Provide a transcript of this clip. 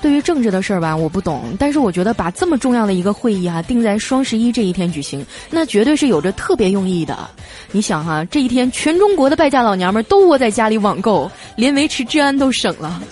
对于政治的事儿吧，我不懂。但是我觉得把这么重要的一个会议啊定在双十一这一天举行，那绝对是有着特别用意的。你想哈，这一天全中国的败家老娘们都窝在家里网购，连维持治安都省了。